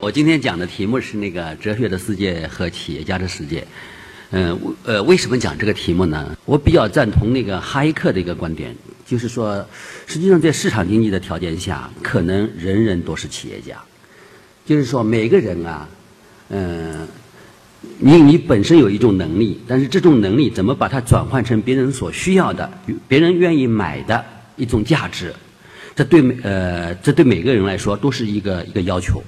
我今天讲的题目是那个哲学的世界和企业家的世界。嗯，呃，为什么讲这个题目呢？我比较赞同那个哈耶克的一个观点，就是说，实际上在市场经济的条件下，可能人人都是企业家。就是说，每个人啊，嗯，你你本身有一种能力，但是这种能力怎么把它转换成别人所需要的、别人愿意买的一种价值，这对每呃，这对每个人来说都是一个一个要求。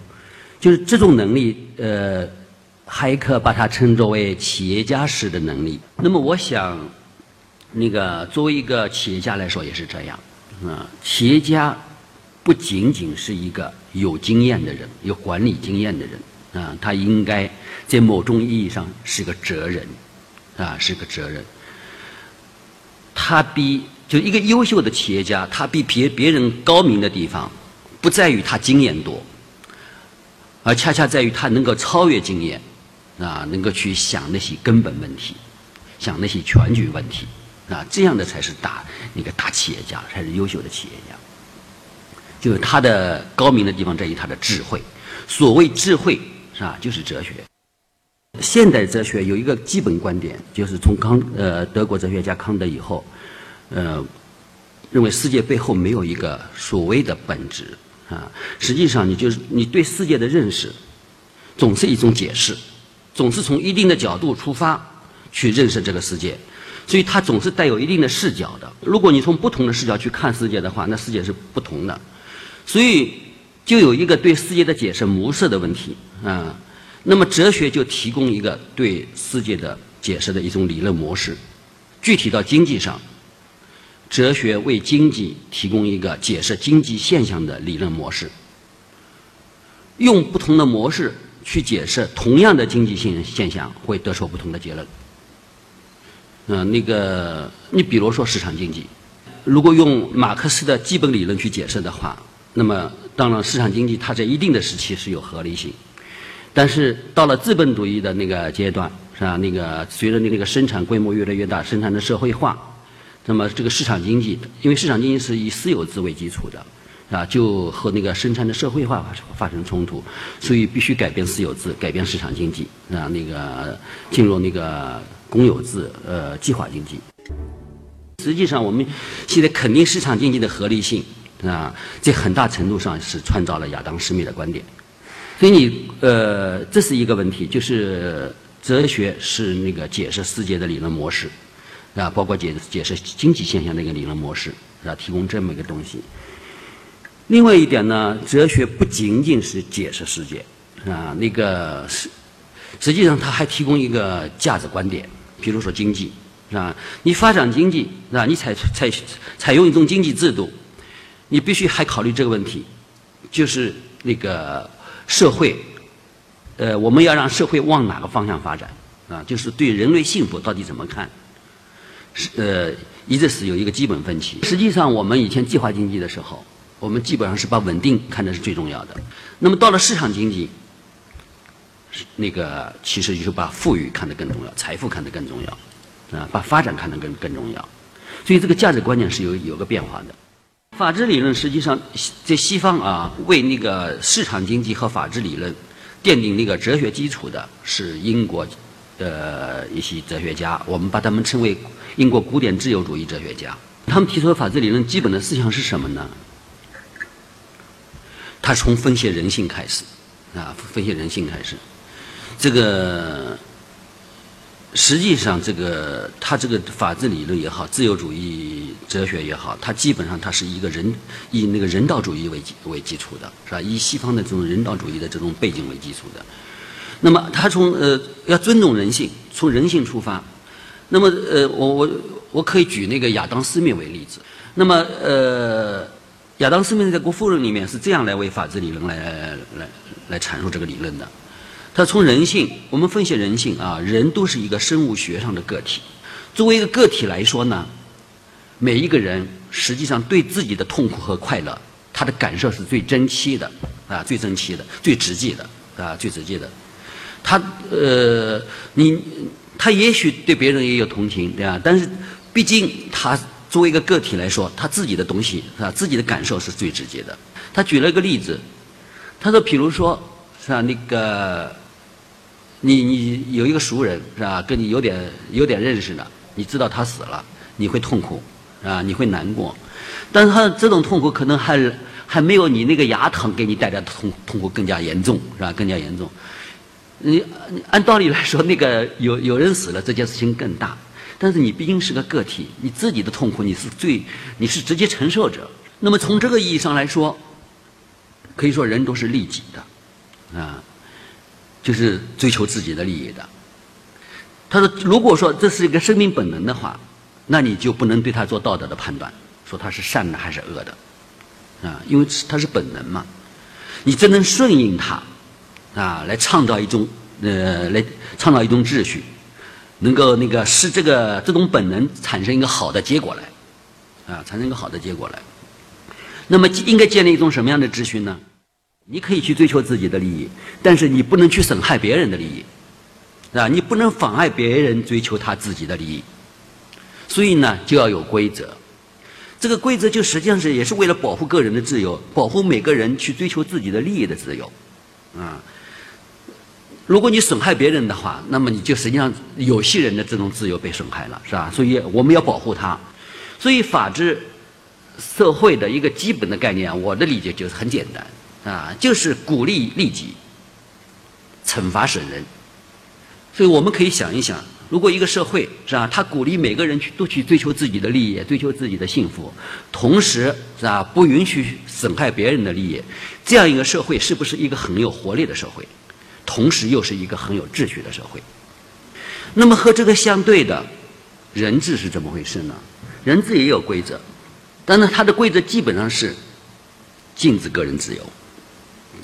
就是这种能力，呃，还可把它称作为企业家式的能力。那么，我想，那个作为一个企业家来说也是这样，啊，企业家不仅仅是一个有经验的人、有管理经验的人，啊，他应该在某种意义上是个哲人，啊，是个哲人。他比就一个优秀的企业家，他比别别人高明的地方，不在于他经验多。而恰恰在于他能够超越经验，啊，能够去想那些根本问题，想那些全局问题，啊，这样的才是大那个大企业家，才是优秀的企业家。就是他的高明的地方在于他的智慧。所谓智慧，是吧？就是哲学。现代哲学有一个基本观点，就是从康呃德国哲学家康德以后，呃，认为世界背后没有一个所谓的本质。啊，实际上你就是你对世界的认识，总是一种解释，总是从一定的角度出发去认识这个世界，所以它总是带有一定的视角的。如果你从不同的视角去看世界的话，那世界是不同的。所以就有一个对世界的解释模式的问题啊。那么哲学就提供一个对世界的解释的一种理论模式。具体到经济上。哲学为经济提供一个解释经济现象的理论模式，用不同的模式去解释同样的经济现现象，会得出不同的结论。嗯，那个，你比如说市场经济，如果用马克思的基本理论去解释的话，那么当然市场经济它在一定的时期是有合理性，但是到了资本主义的那个阶段，是吧？那个随着那个生产规模越来越大，生产的社会化。那么这个市场经济，因为市场经济是以私有制为基础的，啊，就和那个生产的社会化发生冲突，所以必须改变私有制，改变市场经济，啊，那个进入那个公有制，呃，计划经济。实际上，我们现在肯定市场经济的合理性，啊，在很大程度上是创造了亚当·斯密的观点。所以你，呃，这是一个问题，就是哲学是那个解释世界的理论模式。啊，包括解解释经济现象的一个理论模式，啊，提供这么一个东西。另外一点呢，哲学不仅仅是解释世界，啊，那个实实际上它还提供一个价值观点。比如说经济，是吧？你发展经济，是吧？你采采采用一种经济制度，你必须还考虑这个问题，就是那个社会，呃，我们要让社会往哪个方向发展？啊，就是对人类幸福到底怎么看？是呃，一直是有一个基本分歧。实际上，我们以前计划经济的时候，我们基本上是把稳定看的是最重要的。那么到了市场经济，那个其实就是把富裕看得更重要，财富看得更重要，啊，把发展看得更更重要。所以这个价值观念是有有个变化的。法治理论实际上在西方啊，为那个市场经济和法治理论奠定那个哲学基础的是英国。的一些哲学家，我们把他们称为英国古典自由主义哲学家。他们提出的法治理论基本的思想是什么呢？他从分析人性开始，啊，分析人性开始。这个实际上，这个他这个法治理论也好，自由主义哲学也好，它基本上它是一个人以那个人道主义为基为基础的，是吧？以西方的这种人道主义的这种背景为基础的。那么他从呃要尊重人性，从人性出发。那么呃我我我可以举那个亚当·斯密为例子。那么呃亚当·斯密在《国富论》里面是这样来为法治理论来来来阐述这个理论的。他从人性，我们分析人性啊，人都是一个生物学上的个体。作为一个个体来说呢，每一个人实际上对自己的痛苦和快乐，他的感受是最真切的啊，最真切的，最直接的啊，最直接的。他呃，你他也许对别人也有同情，对吧？但是毕竟他作为一个个体来说，他自己的东西是吧？自己的感受是最直接的。他举了一个例子，他说，比如说是吧？那个，你你有一个熟人是吧？跟你有点有点认识的，你知道他死了，你会痛苦啊，你会难过，但是他这种痛苦可能还还没有你那个牙疼给你带来的痛痛苦更加严重，是吧？更加严重。你按道理来说，那个有有人死了，这件事情更大。但是你毕竟是个个体，你自己的痛苦你是最你是直接承受者。那么从这个意义上来说，可以说人都是利己的，啊，就是追求自己的利益的。他说，如果说这是一个生命本能的话，那你就不能对他做道德的判断，说他是善的还是恶的，啊，因为他是本能嘛，你只能顺应他，啊，来创造一种呃，来创造一种秩序。能够那个使这个这种本能产生一个好的结果来，啊，产生一个好的结果来。那么应该建立一种什么样的秩序呢？你可以去追求自己的利益，但是你不能去损害别人的利益，啊，你不能妨碍别人追求他自己的利益。所以呢，就要有规则。这个规则就实际上是也是为了保护个人的自由，保护每个人去追求自己的利益的自由，啊。如果你损害别人的话，那么你就实际上有些人的这种自由被损害了，是吧？所以我们要保护他。所以法治社会的一个基本的概念，我的理解就是很简单啊，就是鼓励利己，惩罚损人。所以我们可以想一想，如果一个社会是吧，他鼓励每个人去都去追求自己的利益，追求自己的幸福，同时是吧，不允许损害别人的利益，这样一个社会是不是一个很有活力的社会？同时又是一个很有秩序的社会。那么和这个相对的，人治是怎么回事呢？人治也有规则，但是它的规则基本上是禁止个人自由，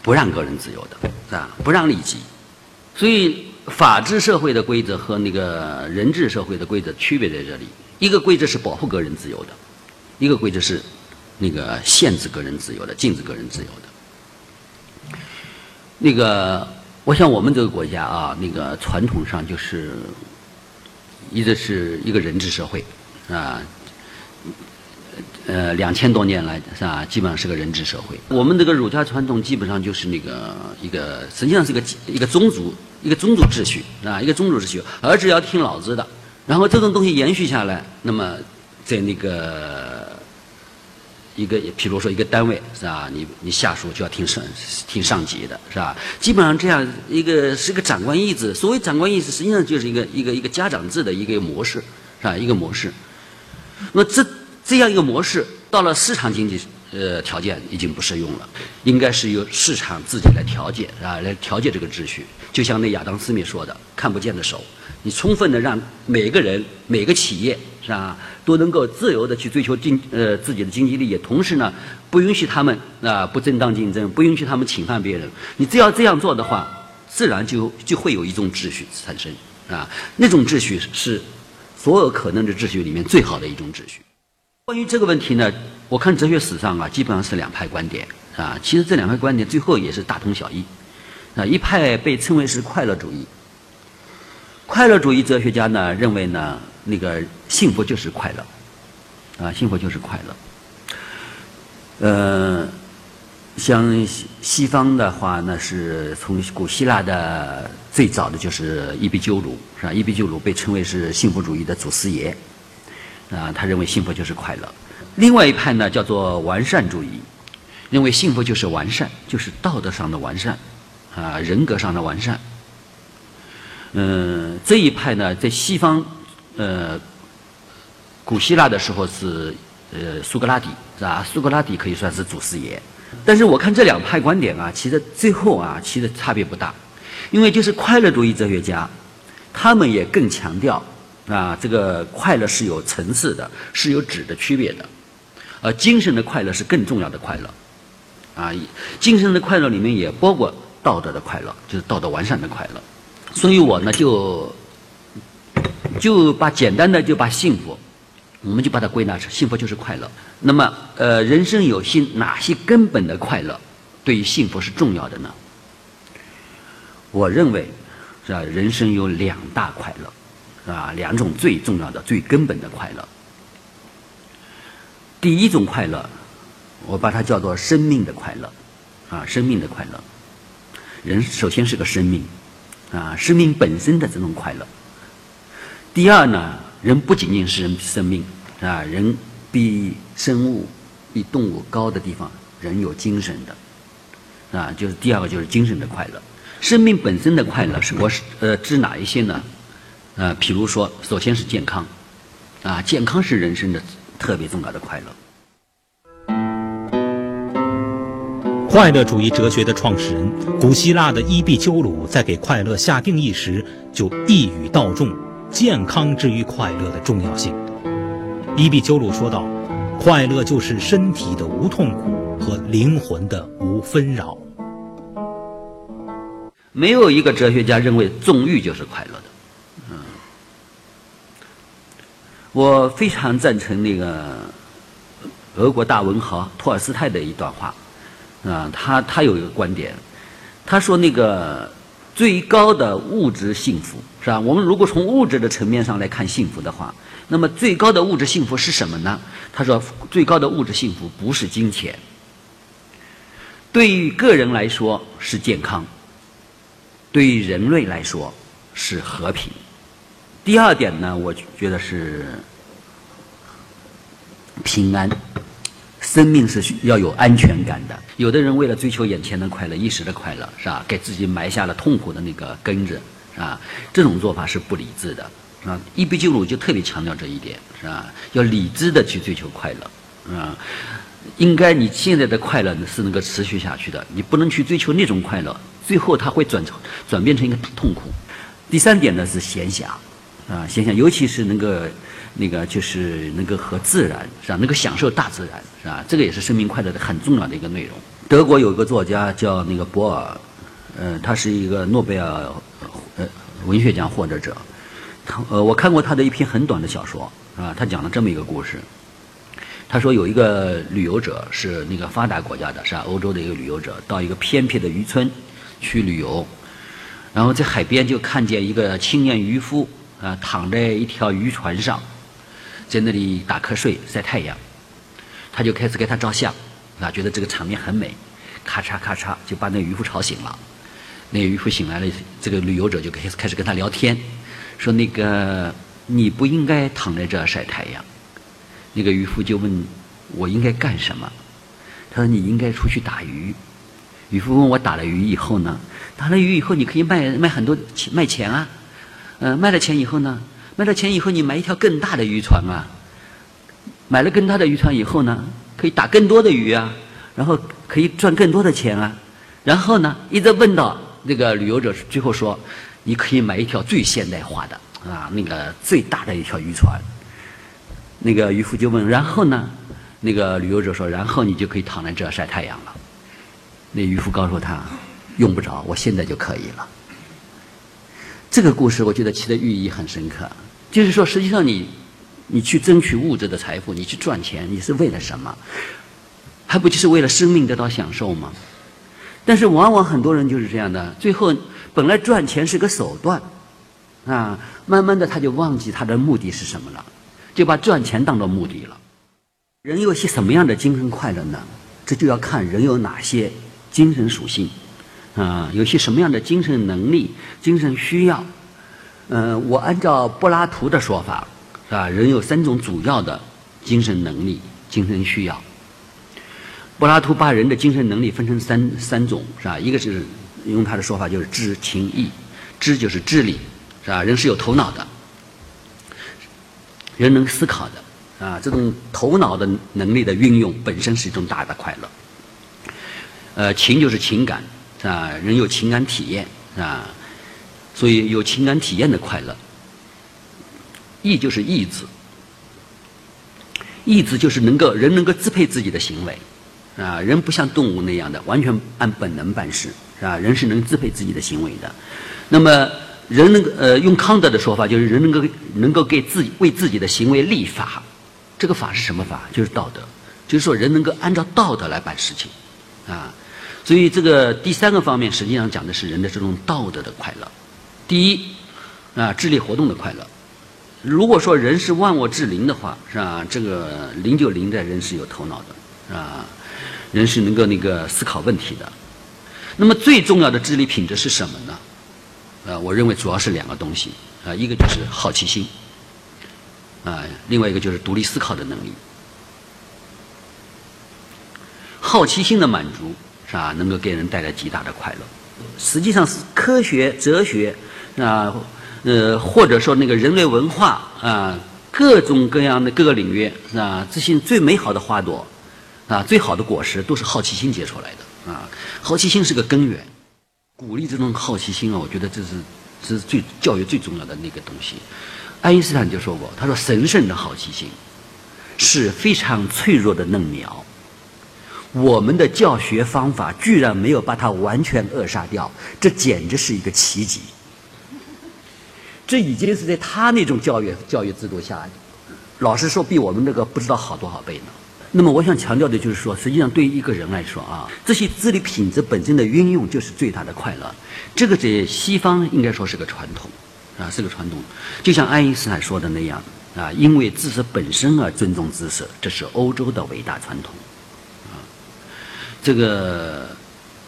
不让个人自由的，是吧？不让利己。所以法治社会的规则和那个人治社会的规则区别在这里：一个规则是保护个人自由的，一个规则是那个限制个人自由的、禁止个人自由的。那个。我想我们这个国家啊，那个传统上就是一直是一个人治社会，啊，呃，两千多年来是吧，基本上是个人治社会。我们这个儒家传统基本上就是那个一个，实际上是个一个宗族，一个宗族秩序啊，一个宗族秩序，儿子要听老子的。然后这种东西延续下来，那么在那个。一个，譬如说一个单位是吧？你你下属就要听上听上级的是吧？基本上这样一个是一个长官意志。所谓长官意志，实际上就是一个一个一个家长制的一个模式，是吧？一个模式。那这这样一个模式，到了市场经济呃条件已经不适用了，应该是由市场自己来调节啊，来调节这个秩序。就像那亚当·斯密说的：“看不见的手。”你充分的让每个人、每个企业是吧，都能够自由的去追求经呃自己的经济利益，同时呢，不允许他们啊不正当竞争，不允许他们侵犯别人。你只要这样做的话，自然就就会有一种秩序产生啊。那种秩序是所有可能的秩序里面最好的一种秩序。关于这个问题呢，我看哲学史上啊，基本上是两派观点啊。其实这两派观点最后也是大同小异啊。一派被称为是快乐主义。快乐主义哲学家呢认为呢，那个幸福就是快乐，啊，幸福就是快乐。呃，像西方的话，那是从古希腊的最早的就是伊壁鸠鲁，是吧？伊壁鸠鲁被称为是幸福主义的祖师爷，啊，他认为幸福就是快乐。另外一派呢叫做完善主义，认为幸福就是完善，就是道德上的完善，啊，人格上的完善。嗯，这一派呢，在西方，呃，古希腊的时候是呃苏格拉底是吧？苏格拉底可以算是祖师爷。但是我看这两派观点啊，其实最后啊，其实差别不大，因为就是快乐主义哲学家，他们也更强调啊，这个快乐是有层次的，是有质的区别的，而精神的快乐是更重要的快乐，啊，精神的快乐里面也包括道德的快乐，就是道德完善的快乐。所以我呢，就就把简单的就把幸福，我们就把它归纳成幸福就是快乐。那么，呃，人生有幸哪些根本的快乐对于幸福是重要的呢？我认为，是吧？人生有两大快乐，是吧？两种最重要的、最根本的快乐。第一种快乐，我把它叫做生命的快乐，啊，生命的快乐。人首先是个生命，啊，生命本身的这种快乐。第二呢，人不仅仅是人生命，啊，人比生物、比动物高的地方，人有精神的，啊，就是第二个就是精神的快乐。生命本身的快乐是我是呃指哪一些呢？呃，譬如说，首先是健康，啊，健康是人生的特别重要的快乐。快乐主义哲学的创始人，古希腊的伊壁鸠鲁在给快乐下定义时，就一语道中健康之于快乐的重要性。伊壁鸠鲁说道：“快乐就是身体的无痛苦和灵魂的无纷扰。”没有一个哲学家认为纵欲就是快乐的。嗯，我非常赞成那个俄国大文豪托尔斯泰的一段话。啊，他他有一个观点，他说那个最高的物质幸福是吧？我们如果从物质的层面上来看幸福的话，那么最高的物质幸福是什么呢？他说最高的物质幸福不是金钱，对于个人来说是健康，对于人类来说是和平。第二点呢，我觉得是平安。生命是需要有安全感的。有的人为了追求眼前的快乐、一时的快乐，是吧？给自己埋下了痛苦的那个根子，啊？这种做法是不理智的，啊？伊壁鸠鲁就特别强调这一点，是吧？要理智的去追求快乐，啊，应该你现在的快乐是能够持续下去的，你不能去追求那种快乐，最后它会转成转变成一个痛苦。第三点呢是闲暇，啊，闲暇，尤其是能够。那个就是能够和自然是吧？能够享受大自然是吧？这个也是生命快乐的很重要的一个内容。德国有一个作家叫那个博尔，呃，他是一个诺贝尔呃文学奖获得者。他呃，我看过他的一篇很短的小说啊，他讲了这么一个故事。他说有一个旅游者是那个发达国家的，是吧？欧洲的一个旅游者到一个偏僻的渔村去旅游，然后在海边就看见一个青年渔夫啊躺在一条渔船上。在那里打瞌睡晒太阳，他就开始给他照相，啊，觉得这个场面很美，咔嚓咔嚓就把那渔夫吵醒了。那渔夫醒来了，这个旅游者就开始开始跟他聊天，说那个你不应该躺在这晒太阳。那个渔夫就问我应该干什么？他说你应该出去打鱼。渔夫问我打了鱼以后呢？打了鱼以后你可以卖卖很多钱卖钱啊，嗯，卖了钱以后呢？卖了钱以后，你买一条更大的渔船啊！买了更大的渔船以后呢，可以打更多的鱼啊，然后可以赚更多的钱啊。然后呢，一直问到那个旅游者最后说：“你可以买一条最现代化的啊，那个最大的一条渔船。”那个渔夫就问：“然后呢？”那个旅游者说：“然后你就可以躺在这晒太阳了。”那渔夫告诉他：“用不着，我现在就可以了。”这个故事我觉得其的寓意很深刻。就是说，实际上你，你去争取物质的财富，你去赚钱，你是为了什么？还不就是为了生命得到享受吗？但是往往很多人就是这样的，最后本来赚钱是个手段，啊，慢慢的他就忘记他的目的是什么了，就把赚钱当做目的了。人有些什么样的精神快乐呢？这就要看人有哪些精神属性，啊，有些什么样的精神能力、精神需要。嗯，我按照柏拉图的说法，是吧？人有三种主要的精神能力、精神需要。柏拉图把人的精神能力分成三三种，是吧？一个是用他的说法就是知、情、意。知就是智力，是吧？人是有头脑的，人能思考的，啊，这种头脑的能力的运用本身是一种大的快乐。呃，情就是情感，是吧？人有情感体验，是吧？所以有情感体验的快乐，意就是意志，意志就是能够人能够支配自己的行为，啊，人不像动物那样的完全按本能办事，是吧？人是能支配自己的行为的。那么人能呃用康德的说法，就是人能够能够给自己为自己的行为立法，这个法是什么法？就是道德，就是说人能够按照道德来办事情，啊，所以这个第三个方面实际上讲的是人的这种道德的快乐。第一，啊，智力活动的快乐。如果说人是万物之灵的话，是吧？这个灵就灵在人是有头脑的，啊，人是能够那个思考问题的。那么最重要的智力品质是什么呢？呃，我认为主要是两个东西啊，一个就是好奇心啊，另外一个就是独立思考的能力。好奇心的满足是吧，能够给人带来极大的快乐。实际上是科学、哲学啊，呃，或者说那个人类文化啊，各种各样的各个领域啊，这些最美好的花朵啊，最好的果实都是好奇心结出来的啊。好奇心是个根源，鼓励这种好奇心啊，我觉得这是这是最教育最重要的那个东西。爱因斯坦就说过，他说神圣的好奇心是非常脆弱的嫩苗。我们的教学方法居然没有把它完全扼杀掉，这简直是一个奇迹。这已经是在他那种教育教育制度下，老实说，比我们那个不知道好多少倍呢。那么，我想强调的就是说，实际上对于一个人来说啊，这些智力品质本身的运用就是最大的快乐。这个在西方应该说是个传统，啊，是个传统。就像爱因斯坦说的那样，啊，因为知识本身而尊重知识，这是欧洲的伟大传统。啊这个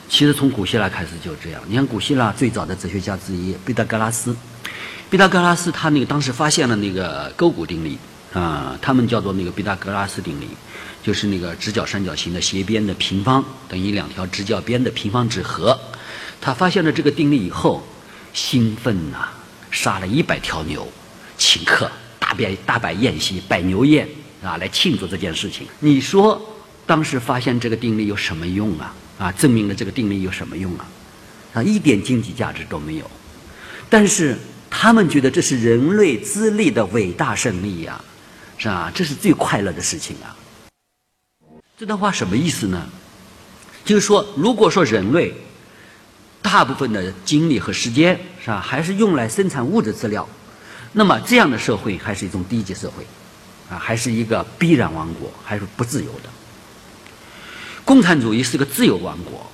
其实从古希腊开始就这样。你看，古希腊最早的哲学家之一毕达哥拉斯，毕达哥拉斯他那个当时发现了那个勾股定理啊，他们叫做那个毕达哥拉斯定理，就是那个直角三角形的斜边的平方等于两条直角边的平方之和。他发现了这个定理以后，兴奋呐，杀了一百条牛，请客大摆大摆宴席，摆牛宴啊，来庆祝这件事情。你说？当时发现这个定理有什么用啊？啊，证明了这个定理有什么用啊？啊，一点经济价值都没有。但是他们觉得这是人类资历的伟大胜利呀，是吧？这是最快乐的事情啊。这段话什么意思呢？就是说，如果说人类大部分的精力和时间是吧，还是用来生产物质资料，那么这样的社会还是一种低级社会，啊，还是一个必然王国，还是不自由的。共产主义是个自由王国，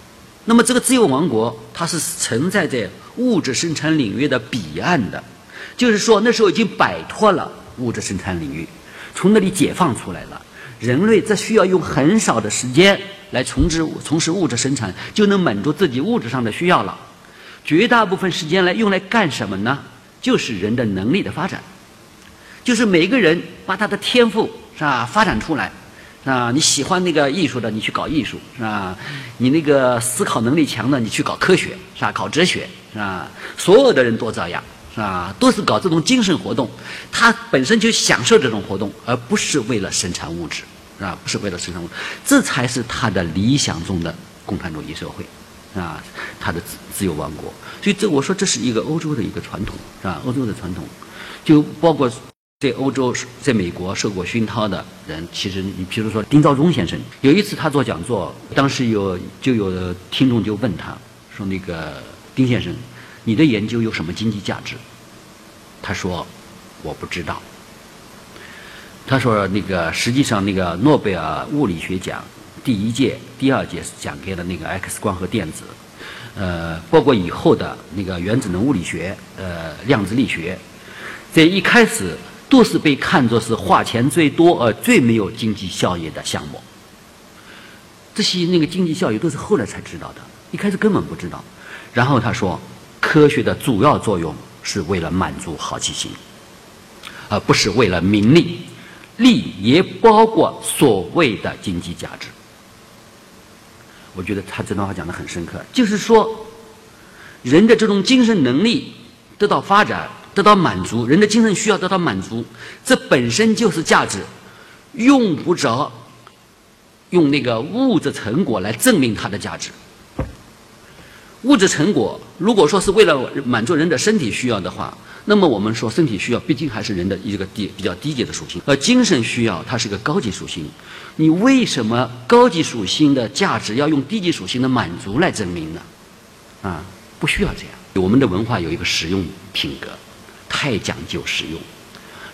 那么这个自由王国它是存在在物质生产领域的彼岸的，就是说那时候已经摆脱了物质生产领域，从那里解放出来了。人类只需要用很少的时间来从事从事物质生产，就能满足自己物质上的需要了。绝大部分时间来用来干什么呢？就是人的能力的发展，就是每个人把他的天赋是吧发展出来。啊，你喜欢那个艺术的，你去搞艺术，是吧？你那个思考能力强的，你去搞科学，是吧？搞哲学，是吧？所有的人都这样，啊？都是搞这种精神活动，他本身就享受这种活动，而不是为了生产物质，啊？不是为了生产物质，这才是他的理想中的共产主义社会，啊，他的自自由王国。所以这我说这是一个欧洲的一个传统，是吧？欧洲的传统，就包括。在欧洲，在美国受过熏陶的人，其实你比如说丁肇中先生，有一次他做讲座，当时有就有听众就问他说：“那个丁先生，你的研究有什么经济价值？”他说：“我不知道。”他说：“那个实际上，那个诺贝尔物理学奖第一届、第二届是奖给了那个 X 光和电子，呃，包括以后的那个原子能物理学、呃量子力学，在一开始。”都是被看作是花钱最多而最没有经济效益的项目。这些那个经济效益都是后来才知道的，一开始根本不知道。然后他说，科学的主要作用是为了满足好奇心，而不是为了名利，利也包括所谓的经济价值。我觉得他这段话讲的很深刻，就是说，人的这种精神能力得到发展。得到满足，人的精神需要得到满足，这本身就是价值，用不着用那个物质成果来证明它的价值。物质成果如果说是为了满足人的身体需要的话，那么我们说身体需要毕竟还是人的一个低比较低级的属性，而精神需要它是个高级属性。你为什么高级属性的价值要用低级属性的满足来证明呢？啊，不需要这样。我们的文化有一个实用品格。太讲究实用，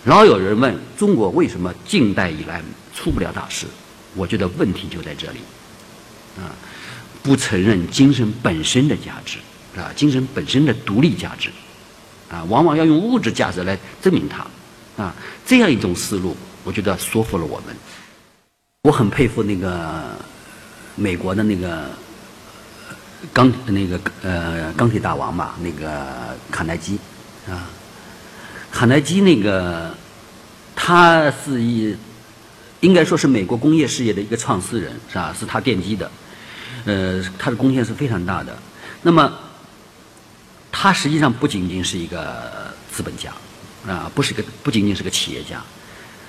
老有人问中国为什么近代以来出不了大师，我觉得问题就在这里，啊，不承认精神本身的价值，啊，精神本身的独立价值，啊，往往要用物质价值来证明它，啊，这样一种思路，我觉得说服了我们。我很佩服那个美国的那个钢那个呃钢铁大王吧，那个卡耐基啊，卡耐基那个他是一应该说是美国工业事业的一个创始人是吧？是他奠基的，呃，他的贡献是非常大的。那么他实际上不仅仅是一个资本家啊，不是个不仅仅是个企业家，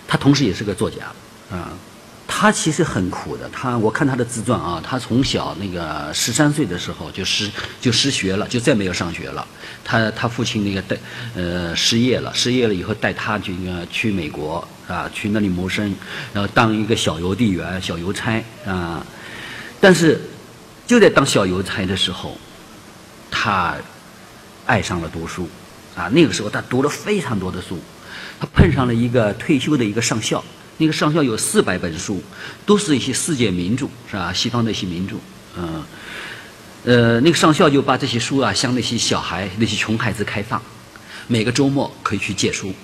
他同时也是个作家啊。他其实很苦的，他我看他的自传啊，他从小那个十三岁的时候就失就失学了，就再没有上学了。他他父亲那个带呃失业了，失业了以后带他这个去美国啊，去那里谋生，然后当一个小邮递员、小邮差啊。但是就在当小邮差的时候，他爱上了读书啊。那个时候他读了非常多的书，他碰上了一个退休的一个上校。那个上校有四百本书，都是一些世界名著，是吧？西方的一些名著，嗯，呃，那个上校就把这些书啊，向那些小孩、那些穷孩子开放，每个周末可以去借书。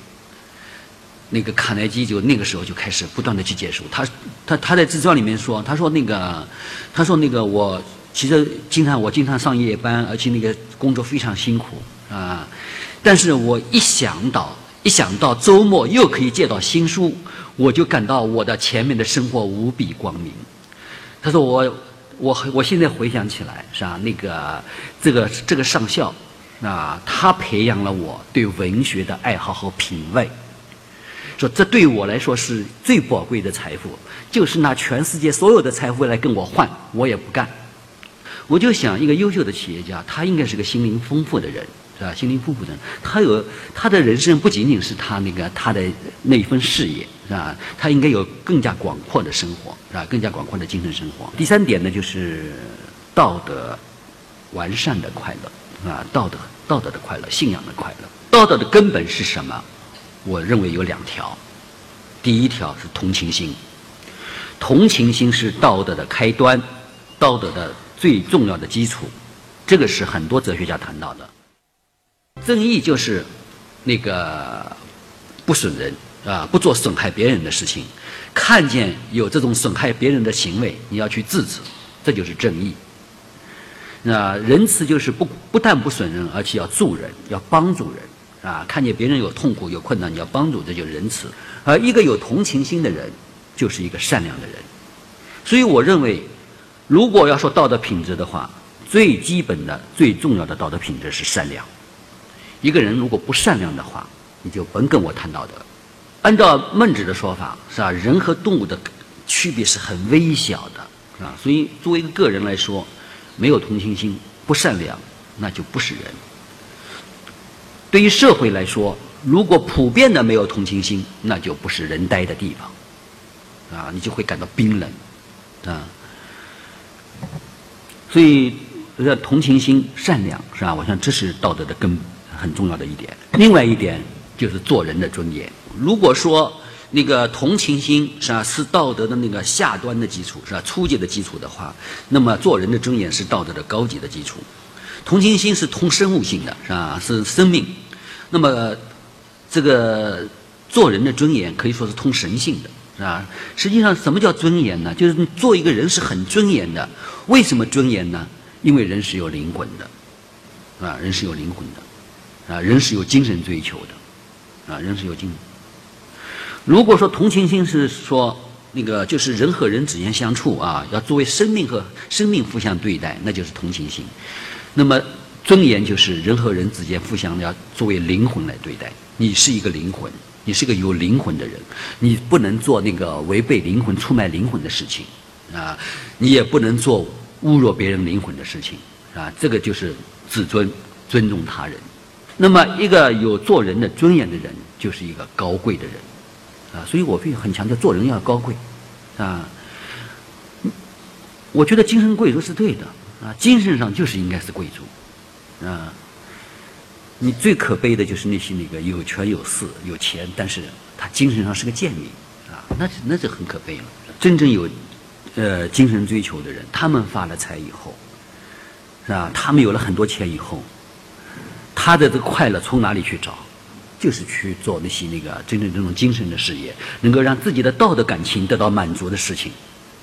那个卡耐基就那个时候就开始不断的去借书。他他他在自传里面说，他说那个，他说那个我其实经常我经常上夜班，而且那个工作非常辛苦啊，但是我一想到一想到周末又可以借到新书。我就感到我的前面的生活无比光明。他说我我我现在回想起来是吧？那个这个这个上校啊，他培养了我对文学的爱好和品味。说这对我来说是最宝贵的财富，就是拿全世界所有的财富来跟我换，我也不干。我就想，一个优秀的企业家，他应该是个心灵丰富的人。是吧？心灵丰富的人，他有他的人生不仅仅是他那个他的那一份事业，是吧？他应该有更加广阔的生活，是吧？更加广阔的精神生活。第三点呢，就是道德完善的快乐，啊，道德道德的快乐，信仰的快乐。道德的根本是什么？我认为有两条。第一条是同情心，同情心是道德的开端，道德的最重要的基础。这个是很多哲学家谈到的。正义就是那个不损人啊，不做损害别人的事情。看见有这种损害别人的行为，你要去制止，这就是正义。那仁慈就是不不但不损人，而且要助人，要帮助人啊。看见别人有痛苦、有困难，你要帮助，这就仁慈。而一个有同情心的人，就是一个善良的人。所以我认为，如果要说道德品质的话，最基本的、最重要的道德品质是善良。一个人如果不善良的话，你就甭跟我谈道德。按照孟子的说法，是吧？人和动物的区别是很微小的，是吧？所以作为一个个人来说，没有同情心、不善良，那就不是人。对于社会来说，如果普遍的没有同情心，那就不是人待的地方，啊，你就会感到冰冷，啊。所以，要同情心、善良，是吧？我想这是道德的根。很重要的一点，另外一点就是做人的尊严。如果说那个同情心是吧，是道德的那个下端的基础是吧，初级的基础的话，那么做人的尊严是道德的高级的基础。同情心是通生物性的是吧，是生命。那么这个做人的尊严可以说是通神性的是吧？实际上，什么叫尊严呢？就是做一个人是很尊严的。为什么尊严呢？因为人是有灵魂的，啊，人是有灵魂的。啊，人是有精神追求的，啊，人是有精神。如果说同情心是说那个就是人和人之间相处啊，要作为生命和生命互相对待，那就是同情心。那么尊严就是人和人之间互相要作为灵魂来对待。你是一个灵魂，你是个有灵魂的人，你不能做那个违背灵魂、出卖灵魂的事情啊，你也不能做侮辱别人灵魂的事情啊。这个就是自尊，尊重他人。那么，一个有做人的尊严的人，就是一个高贵的人，啊，所以我会很强调做人要高贵，啊，我觉得精神贵族是对的，啊，精神上就是应该是贵族，啊，你最可悲的就是那些那个有权有势有钱，但是他精神上是个贱民，啊，那是那是很可悲了。真正有，呃，精神追求的人，他们发了财以后，是吧？他们有了很多钱以后。他的这个快乐从哪里去找？就是去做那些那个真正这种精神的事业，能够让自己的道德感情得到满足的事情，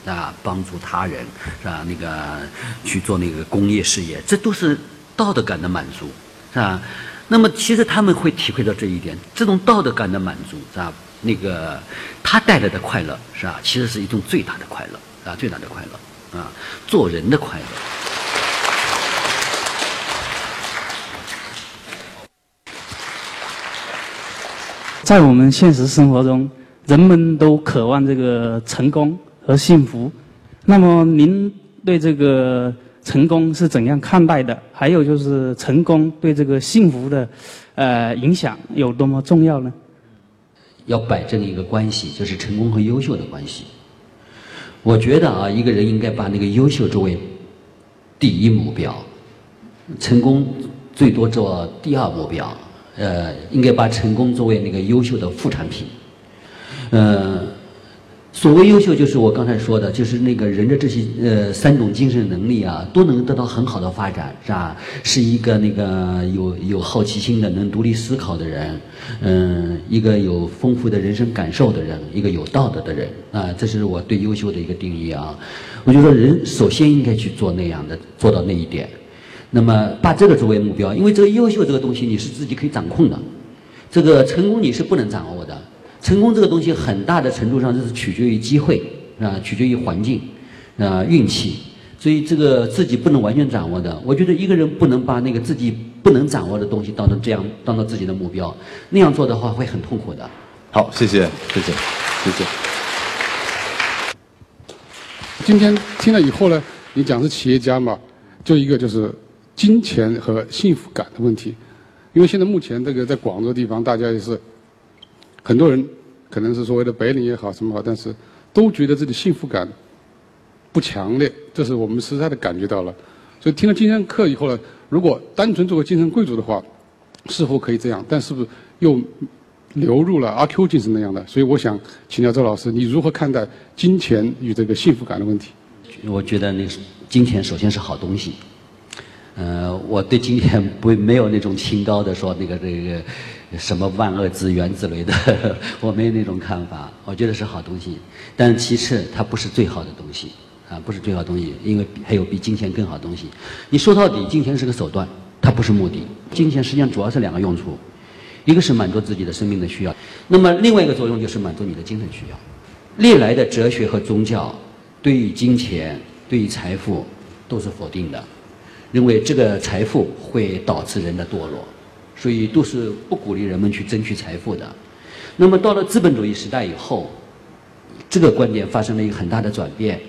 啊，帮助他人是吧？那个去做那个公益事业，这都是道德感的满足是吧？那么其实他们会体会到这一点，这种道德感的满足是吧？那个他带来的快乐是吧？其实是一种最大的快乐啊，最大的快乐啊，做人的快乐。在我们现实生活中，人们都渴望这个成功和幸福。那么，您对这个成功是怎样看待的？还有就是，成功对这个幸福的呃影响有多么重要呢？要摆正一个关系，就是成功和优秀的关系。我觉得啊，一个人应该把那个优秀作为第一目标，成功最多做第二目标。呃，应该把成功作为那个优秀的副产品。呃，所谓优秀，就是我刚才说的，就是那个人的这些呃三种精神能力啊，都能得到很好的发展，是吧？是一个那个有有好奇心的、能独立思考的人，嗯，一个有丰富的人生感受的人，一个有道德的人啊，这是我对优秀的一个定义啊。我觉得人首先应该去做那样的，做到那一点。那么把这个作为目标，因为这个优秀这个东西你是自己可以掌控的，这个成功你是不能掌握的。成功这个东西很大的程度上就是取决于机会啊，取决于环境啊，运气。所以这个自己不能完全掌握的。我觉得一个人不能把那个自己不能掌握的东西当成这样当做自己的目标，那样做的话会很痛苦的。好，谢谢，谢谢，谢谢。今天听了以后呢，你讲是企业家嘛，就一个就是。金钱和幸福感的问题，因为现在目前这个在广州地方，大家也是很多人可能是所谓的白领也好什么好，但是都觉得自己幸福感不强烈，这是我们实在的感觉到了。所以听了今天课以后呢，如果单纯作为精神贵族的话，似乎可以这样，但是不是又流入了阿 Q 精神那样的？所以我想请教周老师，你如何看待金钱与这个幸福感的问题？我觉得那金钱首先是好东西。呃，我对金钱 不没有那种清高的说那个这个什么万恶之源之类的，我没有那种看法。我觉得是好东西，但其次它不是最好的东西啊，不是最好东西，因为还有比金钱更好的东西。你说到底，金钱是个手段，它不是目的。金钱实际上主要是两个用处，一个是满足自己的生命的需要，那么另外一个作用就是满足你的精神需要。历来的哲学和宗教对于金钱、对于财富都是否定的。认为这个财富会导致人的堕落，所以都是不鼓励人们去争取财富的。那么到了资本主义时代以后，这个观点发生了一个很大的转变。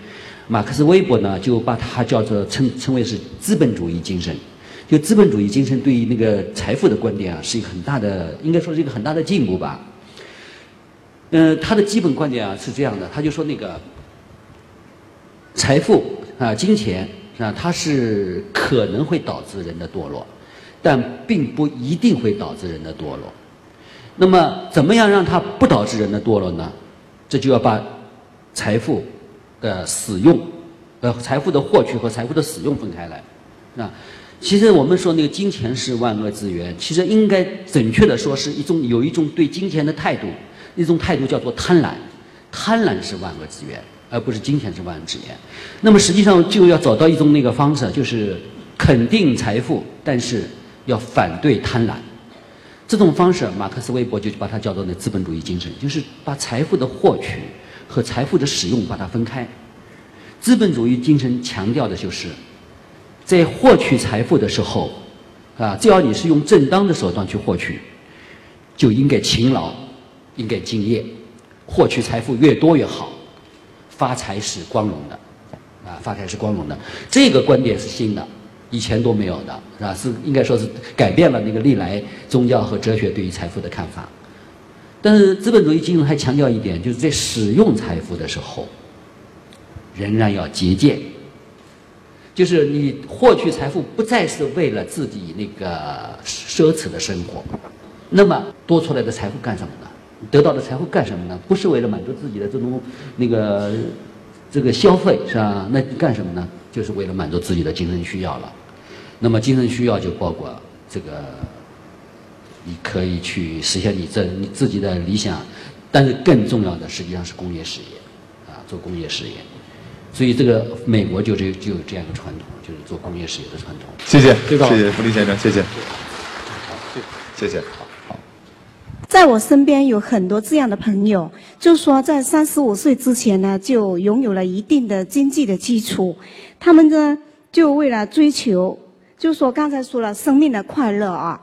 马克思韦伯呢就把它叫做称称为是资本主义精神。就资本主义精神对于那个财富的观点啊，是一个很大的，应该说是一个很大的进步吧。嗯，他的基本观点啊是这样的，他就说那个财富啊，金钱。啊，它是可能会导致人的堕落，但并不一定会导致人的堕落。那么，怎么样让它不导致人的堕落呢？这就要把财富的使用，呃，财富的获取和财富的使用分开来。啊，其实我们说那个金钱是万恶之源，其实应该准确的说是一种有一种对金钱的态度，一种态度叫做贪婪，贪婪是万恶之源。而不是金钱是万恶之源，那么实际上就要找到一种那个方式，就是肯定财富，但是要反对贪婪。这种方式，马克思韦伯就把它叫做那资本主义精神，就是把财富的获取和财富的使用把它分开。资本主义精神强调的就是，在获取财富的时候，啊，只要你是用正当的手段去获取，就应该勤劳，应该敬业，获取财富越多越好。发财是光荣的，啊，发财是光荣的，这个观点是新的，以前都没有的，是吧？是应该说是改变了那个历来宗教和哲学对于财富的看法。但是资本主义精神还强调一点，就是在使用财富的时候，仍然要节俭。就是你获取财富不再是为了自己那个奢侈的生活，那么多出来的财富干什么呢？得到的财富干什么呢？不是为了满足自己的这种那个这个消费是吧？那干什么呢？就是为了满足自己的精神需要了。那么精神需要就包括这个，你可以去实现你这你自己的理想，但是更重要的实际上是工业事业，啊，做工业事业。所以这个美国就这就有这样一个传统，就是做工业事业的传统。谢谢，谢谢福利先生，谢谢，谢谢。好在我身边有很多这样的朋友，就说在三十五岁之前呢，就拥有了一定的经济的基础，他们呢就为了追求，就说刚才说了生命的快乐啊，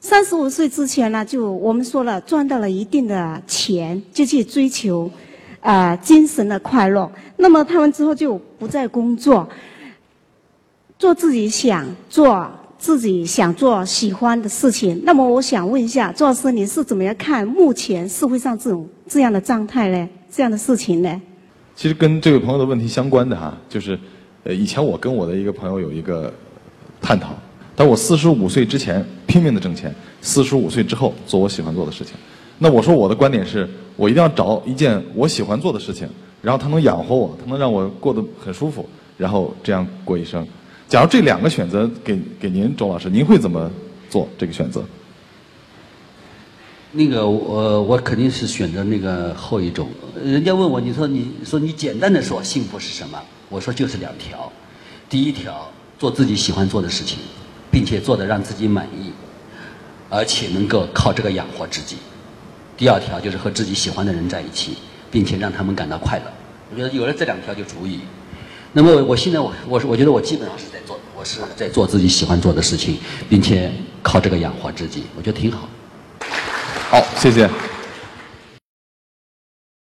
三十五岁之前呢，就我们说了赚到了一定的钱，就去追求，啊、精神的快乐。那么他们之后就不再工作，做自己想做、自己想做、喜欢的事情。那么我想问一下，周老师，你是怎么样看目前社会上这种这样的状态呢？这样的事情呢？其实跟这位朋友的问题相关的哈，就是，呃，以前我跟我的一个朋友有一个探讨，但我四十五岁之前拼命的挣钱，四十五岁之后做我喜欢做的事情。那我说我的观点是，我一定要找一件我喜欢做的事情，然后它能养活我，它能让我过得很舒服，然后这样过一生。假如这两个选择给给您，周老师，您会怎么做这个选择？那个我我肯定是选择那个后一种。人家问我，你说你说你简单的说幸福是什么？我说就是两条。第一条，做自己喜欢做的事情，并且做的让自己满意，而且能够靠这个养活自己。第二条就是和自己喜欢的人在一起，并且让他们感到快乐。我觉得有了这两条就足以。那么我我现在我我我觉得我基本上是在做，我是在做自己喜欢做的事情，并且靠这个养活自己，我觉得挺好。好，谢谢。